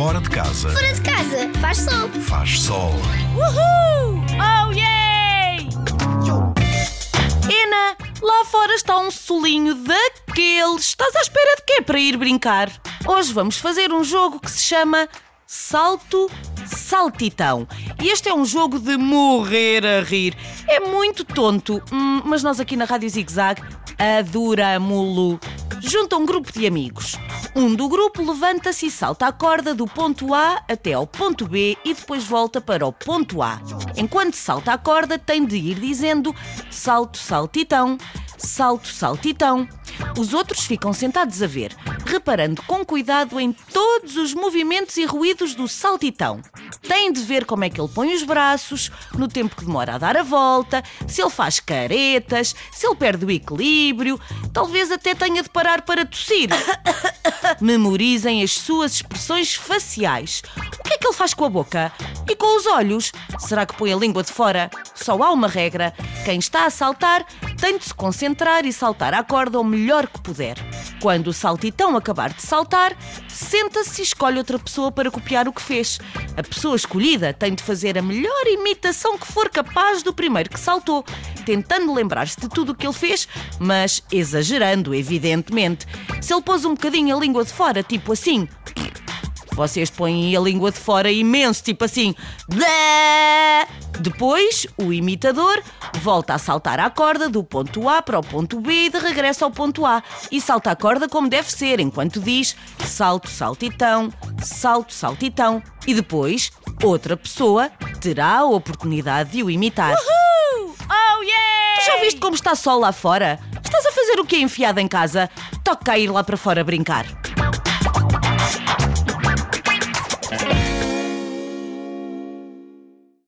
Fora de casa Fora de casa, faz sol. faz sol. Uhul! Oh yeah! Ena, lá fora está um solinho daqueles. Estás à espera de quê para ir brincar? Hoje vamos fazer um jogo que se chama Salto Saltitão. E este é um jogo de morrer a rir. É muito tonto, hum, mas nós aqui na Rádio Zig Zag adoramo-lo. Junta um grupo de amigos. Um do grupo levanta-se e salta a corda do ponto A até ao ponto B e depois volta para o ponto A. Enquanto salta a corda, tem de ir dizendo salto, saltitão, salto, saltitão. Os outros ficam sentados a ver, reparando com cuidado em todos os movimentos e ruídos do saltitão. Têm de ver como é que ele põe os braços, no tempo que demora a dar a volta, se ele faz caretas, se ele perde o equilíbrio, talvez até tenha de parar para tossir. Memorizem as suas expressões faciais. O que é que ele faz com a boca? E com os olhos? Será que põe a língua de fora? Só há uma regra: quem está a saltar tem de se concentrar e saltar à corda o melhor que puder. Quando o saltitão acabar de saltar, senta-se e escolhe outra pessoa para copiar o que fez. A pessoa escolhida tem de fazer a melhor imitação que for capaz do primeiro que saltou, tentando lembrar-se de tudo o que ele fez, mas exagerando, evidentemente. Se ele pôs um bocadinho a língua de fora, tipo assim, vocês põem a língua de fora imenso, tipo assim. Depois, o imitador volta a saltar a corda do ponto A para o ponto B e de regresso ao ponto A. E salta a corda como deve ser, enquanto diz salto, saltitão, salto, saltitão. E depois, outra pessoa terá a oportunidade de o imitar. Oh yeah! Tu já viste como está sol lá fora? Estás a fazer o quê enfiado em casa? Toca a ir lá para fora brincar.